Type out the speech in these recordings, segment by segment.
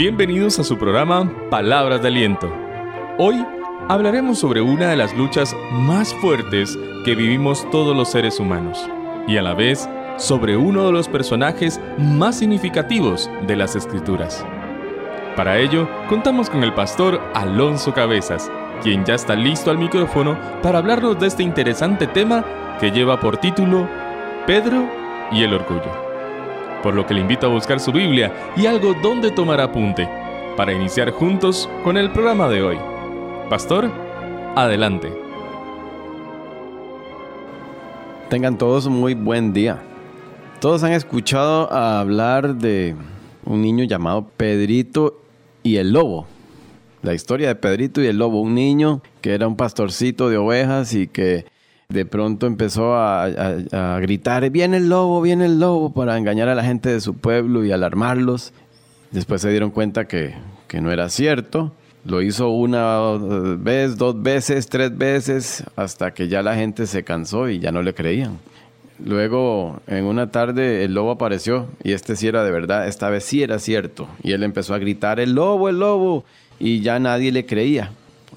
Bienvenidos a su programa Palabras de Aliento. Hoy hablaremos sobre una de las luchas más fuertes que vivimos todos los seres humanos y a la vez sobre uno de los personajes más significativos de las Escrituras. Para ello, contamos con el pastor Alonso Cabezas, quien ya está listo al micrófono para hablarnos de este interesante tema que lleva por título Pedro y el orgullo por lo que le invito a buscar su Biblia y algo donde tomar apunte, para iniciar juntos con el programa de hoy. Pastor, adelante. Tengan todos muy buen día. Todos han escuchado hablar de un niño llamado Pedrito y el lobo. La historia de Pedrito y el lobo, un niño que era un pastorcito de ovejas y que de pronto empezó a, gritar, viene el lobo, viene el lobo, para engañar a la gente de su pueblo y alarmarlos. Después se dieron cuenta que, que no era cierto. Lo hizo una vez, dos veces, tres veces, hasta que ya la gente se cansó y ya no le creían. Luego, en una tarde, el lobo apareció y este sí era de verdad, esta vez sí era cierto. Y él empezó a gritar, el lobo, el lobo, y ya nadie le creía.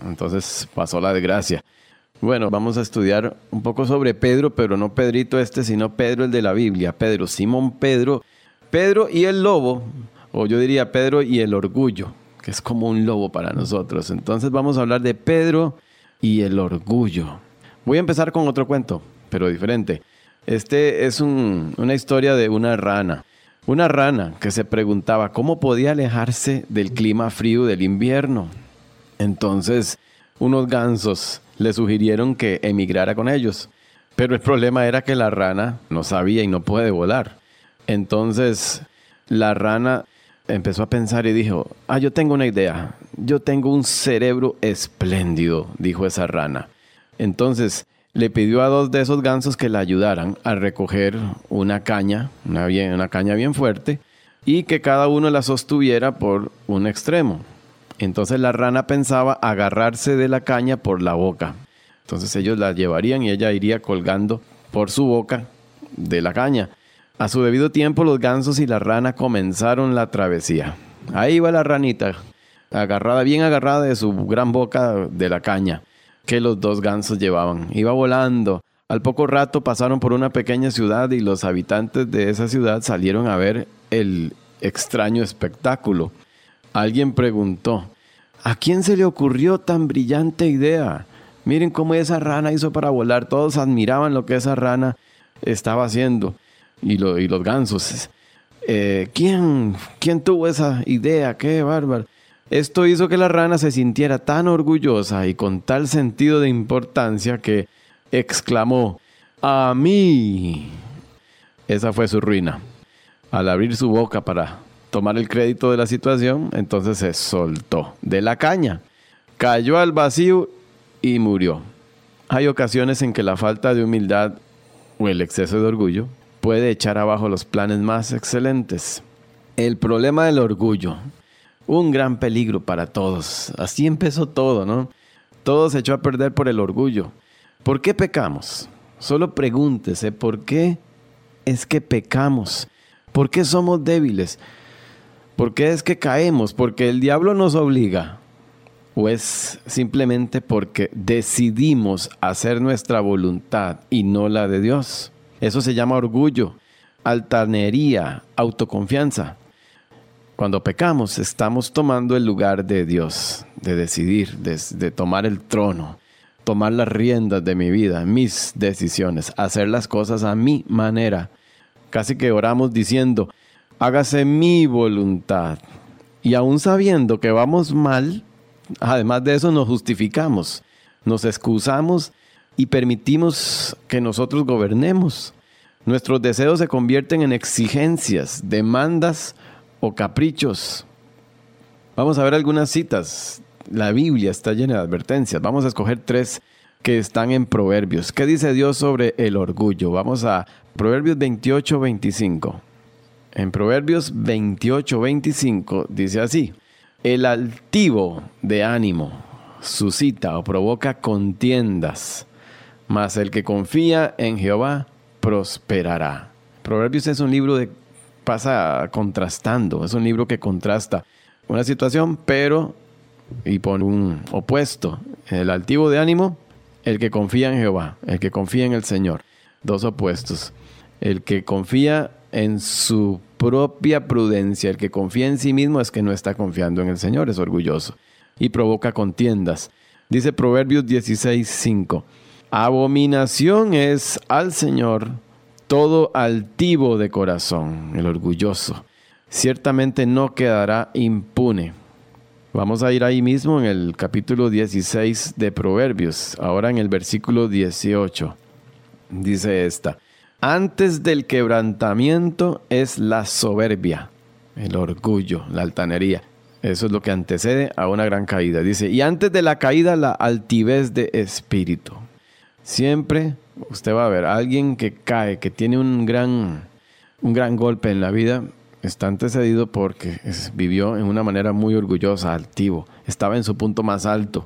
Entonces pasó la desgracia. Bueno, vamos a estudiar un poco sobre Pedro, pero no Pedrito este, sino Pedro el de la Biblia. Pedro, Simón Pedro, Pedro y el lobo, o yo diría Pedro y el orgullo, que es como un lobo para nosotros. Entonces vamos a hablar de Pedro y el orgullo. Voy a empezar con otro cuento, pero diferente. Este es una historia de una rana. Una rana que se preguntaba cómo podía alejarse del clima frío del invierno. Entonces, unos gansos le sugirieron que emigrara con ellos. Pero el problema era que la rana no sabía y no puede volar. Entonces la rana empezó a pensar y dijo, ah, yo tengo una idea, yo tengo un cerebro espléndido, dijo esa rana. Entonces le pidió a dos de esos gansos que la ayudaran a recoger una caña, una, una caña bien fuerte, y que cada uno la sostuviera por un extremo. Entonces la rana pensaba agarrarse de la caña por la boca. Entonces ellos la llevarían y ella iría colgando por su boca de la caña. A su debido tiempo los gansos y la rana comenzaron la travesía. Ahí va la ranita, agarrada, bien agarrada de su gran boca de la caña que los dos gansos llevaban. Iba volando. Al poco rato pasaron por una pequeña ciudad y los habitantes de esa ciudad salieron a ver el extraño espectáculo. Alguien preguntó, ¿a quién se le ocurrió tan brillante idea? Miren cómo esa rana hizo para volar. Todos admiraban lo que esa rana estaba haciendo. Y, los gansos. Eh, ¿quién, ¿Quién tuvo esa idea? ¡Qué bárbaro! Esto hizo que la rana se sintiera tan orgullosa y con tal sentido de importancia que exclamó, ¡A mí! Esa fue su ruina. Al abrir su boca para tomar el crédito de la situación, entonces se soltó de la caña, cayó al vacío y murió. Hay ocasiones en que la falta de humildad o el exceso de orgullo puede echar abajo los planes más excelentes. El problema del orgullo, un gran peligro para todos. Así empezó todo, ¿no? Todo se echó a perder por el orgullo. ¿Por qué pecamos? Solo pregúntese, ¿por qué es que pecamos? ¿Por qué somos débiles? ¿Por qué es que caemos? ¿Porque el diablo nos obliga? ¿O es simplemente porque decidimos hacer nuestra voluntad y no la de Dios? Eso se llama orgullo, altanería, autoconfianza. Cuando pecamos estamos tomando el lugar de Dios, de decidir, de, tomar el trono, tomar las riendas de mi vida, mis decisiones, hacer las cosas a mi manera. Casi que oramos diciendo, hágase mi voluntad. Y aún sabiendo que vamos mal, además de eso nos justificamos, nos excusamos y permitimos que nosotros gobernemos. Nuestros deseos se convierten en exigencias, demandas o caprichos. Vamos a ver algunas citas. La Biblia está llena de advertencias. Vamos a escoger tres que están en Proverbios. ¿Qué dice Dios sobre el orgullo? Vamos a Proverbios 28, 25 en Proverbios 28, 25 dice así, el altivo de ánimo suscita o provoca contiendas, mas el que confía en Jehová prosperará. Proverbios es un libro de pasa contrastando, es un libro que contrasta una situación, pero, y pone un opuesto, el altivo de ánimo, el que confía en Jehová, el que confía en el Señor. Dos opuestos. El que confía en su propia prudencia, el que confía en sí mismo es que no está confiando en el Señor, es orgulloso y provoca contiendas. Dice Proverbios 16:5. Abominación es al Señor todo altivo de corazón, el orgulloso. Ciertamente no quedará impune. Vamos a ir ahí mismo en el capítulo 16 de Proverbios, ahora en el versículo 18. Dice esta, antes del quebrantamiento es la soberbia, el orgullo, la altanería. Eso es lo que antecede a una gran caída. Dice, y antes de la caída la altivez de espíritu. Siempre usted va a ver alguien que cae, que tiene un gran, un gran golpe en la vida, está antecedido porque vivió en una manera muy orgullosa, altivo, estaba en su punto más alto.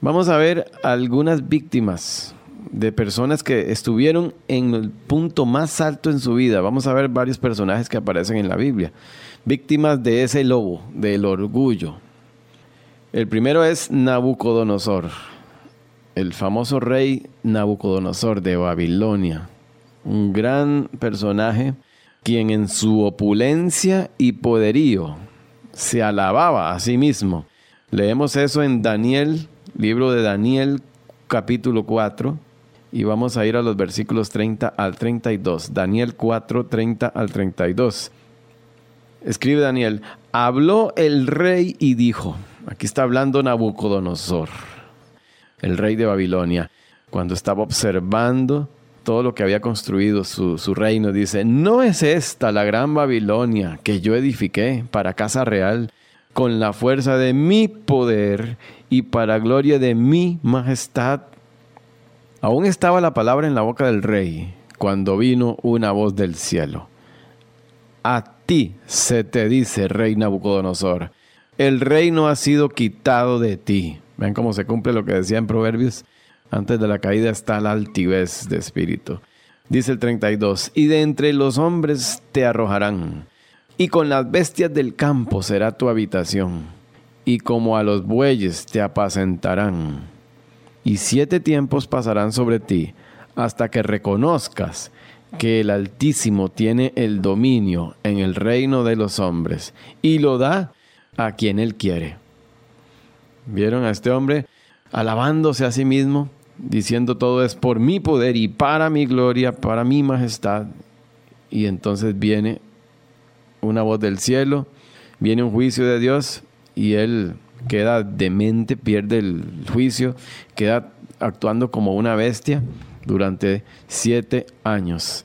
Vamos a ver algunas víctimas de personas que estuvieron en el punto más alto en su vida. Vamos a ver varios personajes que aparecen en la Biblia, víctimas de ese lobo, del orgullo. El primero es Nabucodonosor el famoso rey Nabucodonosor de Babilonia, un gran personaje quien en su opulencia y poderío se alababa a sí mismo. Leemos eso en Daniel, libro de Daniel capítulo 4, y vamos a ir a los versículos 30 al 32. Daniel 4, 30 al 32. Escribe Daniel, habló el rey y dijo, aquí está hablando Nabucodonosor el rey de Babilonia, cuando estaba observando todo lo que había construido su, reino, dice, ¿no es esta la gran Babilonia que yo edifiqué para casa real con la fuerza de mi poder y para gloria de mi majestad? Aún estaba la palabra en la boca del rey cuando vino una voz del cielo. A ti se te dice, rey Nabucodonosor, el reino ha sido quitado de ti Vean cómo se cumple lo que decía en Proverbios. Antes de la caída está la altivez de espíritu. Dice el 32, y de entre los hombres te arrojarán, y con las bestias del campo será tu habitación, y como a los bueyes te apacentarán. Y siete tiempos pasarán sobre ti, hasta que reconozcas que el Altísimo tiene el dominio en el reino de los hombres, y lo da a quien él quiere. Vieron a este hombre alabándose a sí mismo, diciendo todo es por mi poder y para mi gloria, para mi majestad. Y entonces viene una voz del cielo, viene un juicio de Dios y él queda demente, pierde el juicio, queda actuando como una bestia durante siete años.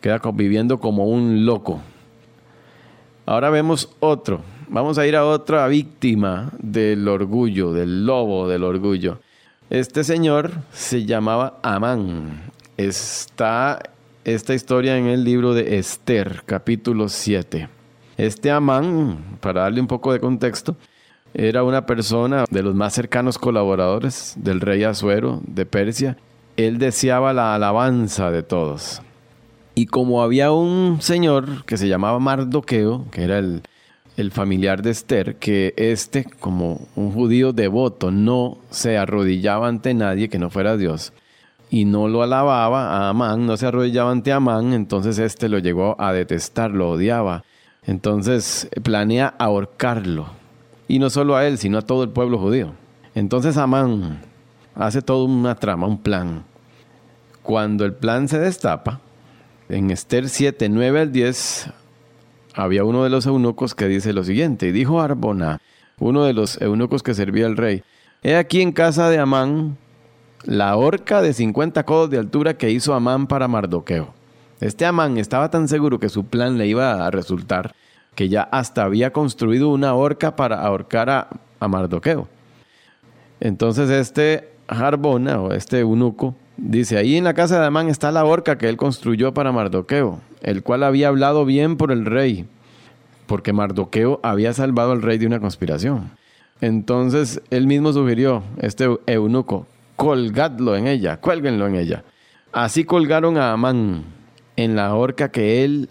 Queda viviendo como un loco. Ahora vemos otro, Vamos a ir a otra víctima del orgullo, del lobo del orgullo. Este señor se llamaba Amán. Está esta historia en el libro de Esther, capítulo 7. Este Amán, para darle un poco de contexto, era una persona de los más cercanos colaboradores del rey Asuero de Persia. Él deseaba la alabanza de todos. Y como había un señor que se llamaba Mardoqueo, que era el el familiar de Esther, que este, como un judío devoto, no se arrodillaba ante nadie que no fuera Dios y no lo alababa a Amán, no se arrodillaba ante Amán, entonces este lo llegó a detestar, lo odiaba. Entonces planea ahorcarlo. Y no solo a él, sino a todo el pueblo judío. Entonces Amán hace toda una trama, un plan. Cuando el plan se destapa, en Esther 7, 9 al 10, había uno de los eunucos que dice lo siguiente, y dijo Arbona, uno de los eunucos que servía al rey, he aquí en casa de Amán la horca de 50 codos de altura que hizo Amán para Mardoqueo. Este Amán estaba tan seguro que su plan le iba a resultar que ya hasta había construido una horca para ahorcar a, a Mardoqueo. Entonces este Arbona o este eunuco dice, ahí en la casa de Amán está la horca que él construyó para Mardoqueo el cual había hablado bien por el rey, porque Mardoqueo había salvado al rey de una conspiración. Entonces él mismo sugirió, este eunuco, colgadlo en ella, cuélguenlo en ella. Así colgaron a Amán en la horca que él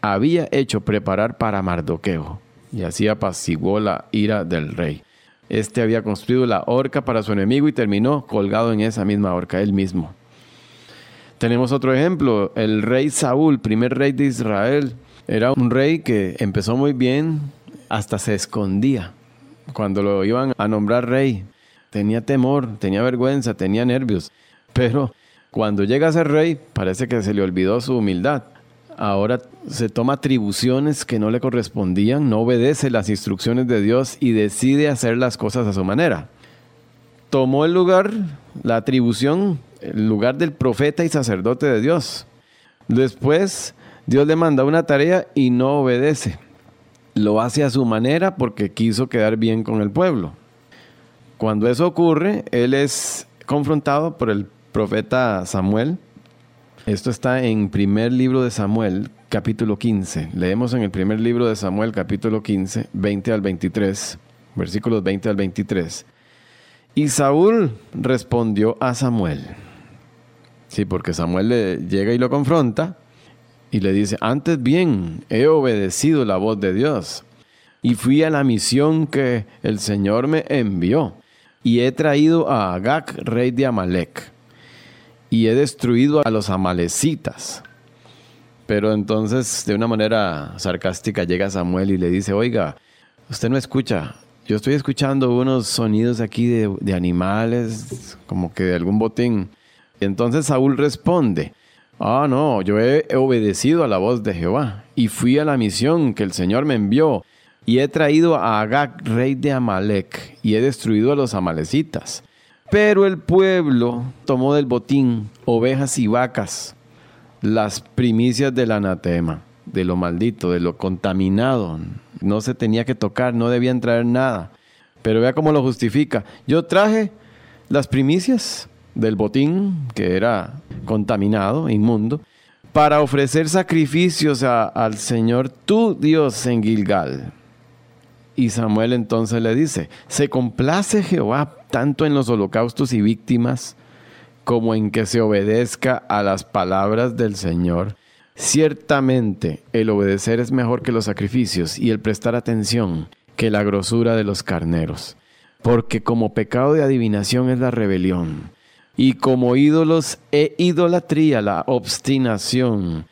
había hecho preparar para Mardoqueo. y así apaciguó la ira del rey. Este había construido la horca para su enemigo y terminó colgado en esa misma horca él mismo. Tenemos otro ejemplo, el rey Saúl, primer rey de Israel, era un rey que empezó muy bien, hasta se escondía cuando lo iban a nombrar rey. Tenía temor, tenía vergüenza, tenía nervios, pero cuando llega a ser rey parece que se le olvidó su humildad ahora se toma atribuciones que no le correspondían, no obedece las instrucciones de Dios y decide hacer las cosas a su manera. Tomó el lugar, la atribución, el lugar del profeta y sacerdote de Dios. Después Dios le manda una tarea y no obedece. Lo hace a su manera porque quiso quedar bien con el pueblo. Cuando eso ocurre, él es confrontado por el profeta Samuel esto está en primer libro de Samuel, capítulo 15. Leemos en el primer libro de Samuel, capítulo 15, 20 al 23, versículos 20 al 23. Y Saúl respondió a Samuel. Sí, porque Samuel le llega y lo confronta y le dice, antes bien he obedecido la voz de Dios y fui a la misión que el Señor me envió y he traído a Agag, rey de Amalek y he destruido a los amalecitas. Pero entonces, de una manera sarcástica, llega Samuel y le dice, oiga, usted no escucha, yo estoy escuchando unos sonidos aquí de, animales, como que de algún botín. Y entonces Saúl responde, ah, no, yo he obedecido a la voz de Jehová y fui a la misión que el Señor me envió y he traído a Agag, rey de Amalek, y he destruido a los amalecitas. Pero el pueblo tomó del botín ovejas y vacas, las primicias del anatema, de lo maldito, de lo contaminado. No se tenía que tocar, no debían traer nada. Pero vea cómo lo justifica. Yo traje las primicias del botín, que era contaminado, inmundo, para ofrecer sacrificios al Señor tu Dios en Gilgal. Y Samuel entonces le dice, se complace Jehová tanto en los holocaustos y víctimas como en que se obedezca a las palabras del Señor. Ciertamente el obedecer es mejor que los sacrificios y el prestar atención que la grosura de los carneros. Porque como pecado de adivinación es la rebelión, y como ídolos e idolatría la obstinación.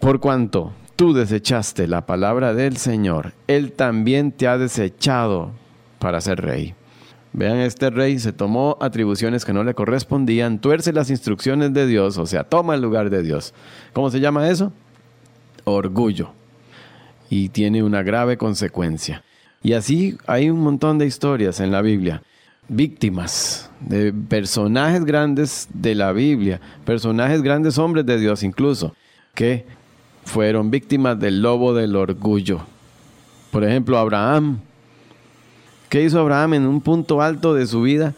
Por cuanto tú desechaste la palabra del Señor, Él también te ha desechado para ser rey. Vean, este rey se tomó atribuciones que no le correspondían, tuerce las instrucciones de Dios, o sea, toma el lugar de Dios. ¿Cómo se llama eso? Orgullo. Y tiene una grave consecuencia. Y así hay un montón de historias en la Biblia. Víctimas de personajes grandes de la Biblia, personajes grandes hombres de Dios incluso, que fueron víctimas del lobo del orgullo. Por ejemplo, Abraham. ¿Qué hizo Abraham en un punto alto de su vida?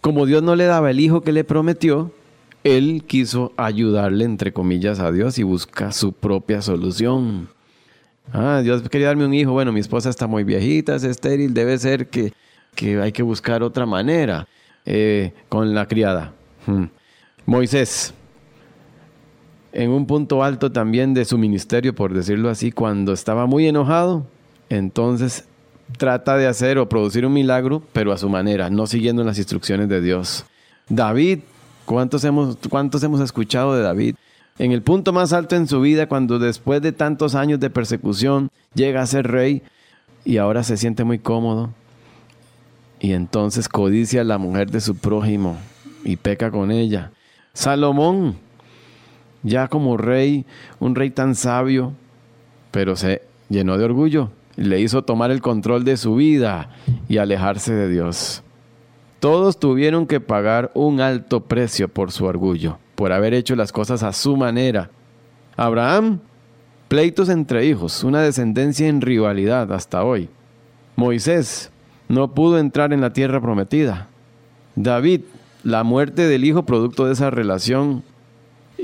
Como Dios no le daba el hijo que le prometió, él quiso ayudarle, entre comillas, a Dios y busca su propia solución. Ah, Dios quería darme un hijo. Bueno, mi esposa está muy viejita, es estéril, debe ser que, hay que buscar otra manera eh, con la criada. Hmm. Moisés, en un punto alto también de su ministerio, por decirlo así, cuando estaba muy enojado, entonces trata de hacer o producir un milagro, pero a su manera, no siguiendo las instrucciones de Dios. David, ¿cuántos hemos, cuántos hemos escuchado de David? En el punto más alto en su vida, cuando después de tantos años de persecución llega a ser rey y ahora se siente muy cómodo, y entonces codicia a la mujer de su prójimo y peca con ella. Salomón, ya como rey, un rey tan sabio, pero se llenó de orgullo y le hizo tomar el control de su vida y alejarse de Dios. Todos tuvieron que pagar un alto precio por su orgullo, por haber hecho las cosas a su manera. Abraham, pleitos entre hijos, una descendencia en rivalidad hasta hoy. Moisés no pudo entrar en la tierra prometida. David, la muerte del hijo producto de esa relación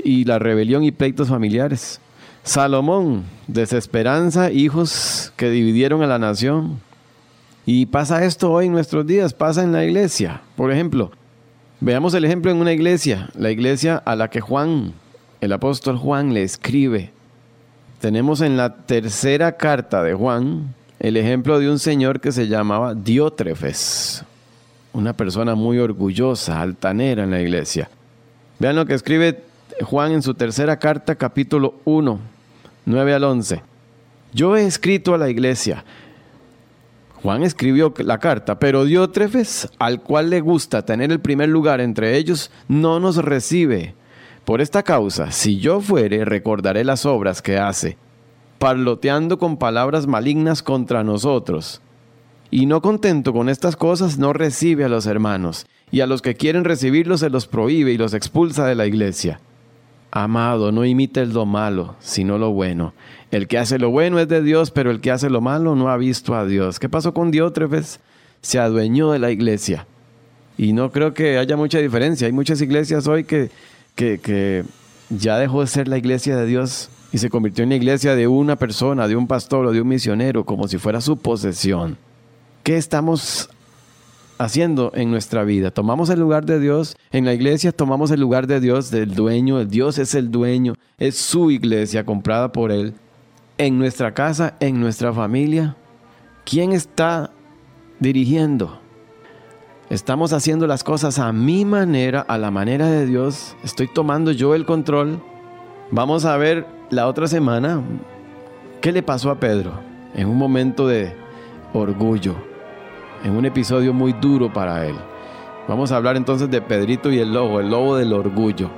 y la rebelión y pleitos familiares. Salomón, desesperanza, hijos que dividieron a la nación. Y pasa esto hoy en nuestros días, pasa en la iglesia. Por ejemplo, veamos el ejemplo en una iglesia, la iglesia a la que Juan, el apóstol Juan, le escribe. Tenemos en la tercera carta de Juan, el ejemplo de un señor que se llamaba Diótrefes, una persona muy orgullosa, altanera en la iglesia. Vean lo que escribe Juan en su tercera carta, capítulo 1, 9 al 11. Yo he escrito a la iglesia. Juan escribió la carta, pero Diótrefes, al cual le gusta tener el primer lugar entre ellos, no nos recibe. Por esta causa, si yo fuere, recordaré las obras que hace, parloteando con palabras malignas contra nosotros. Y no contento con estas cosas, no recibe a los hermanos, y a los que quieren recibirlos se los prohíbe y los expulsa de la iglesia. Amado, no imites lo malo, sino lo bueno. El que hace lo bueno es de Dios, pero el que hace lo malo no ha visto a Dios. ¿Qué pasó con Diótrefes? Se adueñó de la iglesia. Y no creo que haya mucha diferencia. Hay muchas iglesias hoy que, que, que ya dejó de ser la iglesia de Dios y se convirtió en la iglesia de una persona, de un pastor o de un misionero, como si fuera su posesión. ¿Qué estamos haciendo en nuestra vida? Tomamos el lugar de Dios, en la iglesia tomamos el lugar de Dios, del dueño, Dios es el dueño, es su iglesia comprada por Él. En nuestra casa, en nuestra familia, ¿quién está dirigiendo? ¿Estamos haciendo las cosas a mi manera, a la manera de Dios? ¿Estoy tomando yo el control? Vamos a ver la otra semana qué le pasó a Pedro en un momento de orgullo, en un episodio muy duro para él. Vamos a hablar entonces de Pedrito y el lobo, el lobo del orgullo.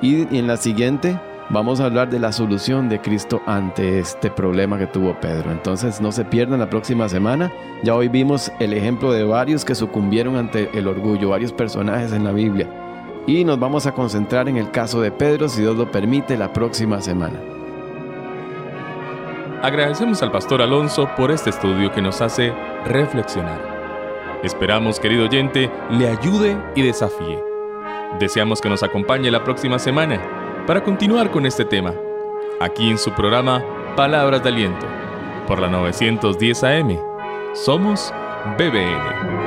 Y, en la siguiente vamos a hablar de la solución de Cristo ante este problema que tuvo Pedro. Entonces no se pierdan la próxima semana. Ya hoy vimos el ejemplo de varios que sucumbieron ante el orgullo, varios personajes en la Biblia. Y nos vamos a concentrar en el caso de Pedro, si Dios lo permite, la próxima semana. Agradecemos al pastor Alonso por este estudio que nos hace reflexionar. Esperamos, querido oyente, le ayude y desafíe. Deseamos que nos acompañe la próxima semana para continuar con este tema, aquí en su programa Palabras de Aliento, por la 910 AM. Somos BBN.